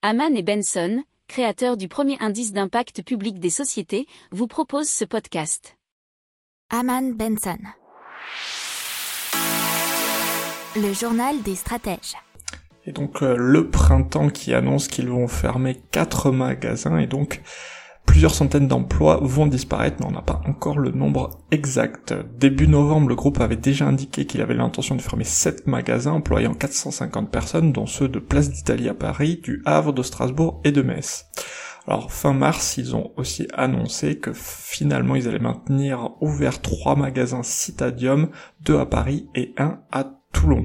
Haman et Benson, créateurs du premier indice d'impact public des sociétés, vous proposent ce podcast. Haman Benson. Le journal des stratèges. Et donc euh, le printemps qui annonce qu'ils vont fermer quatre magasins et donc plusieurs centaines d'emplois vont disparaître, mais on n'a pas encore le nombre exact. Début novembre, le groupe avait déjà indiqué qu'il avait l'intention de fermer 7 magasins employant 450 personnes, dont ceux de Place d'Italie à Paris, du Havre, de Strasbourg et de Metz. Alors fin mars, ils ont aussi annoncé que finalement ils allaient maintenir ouvert trois magasins Citadium, deux à Paris et un à Toulon.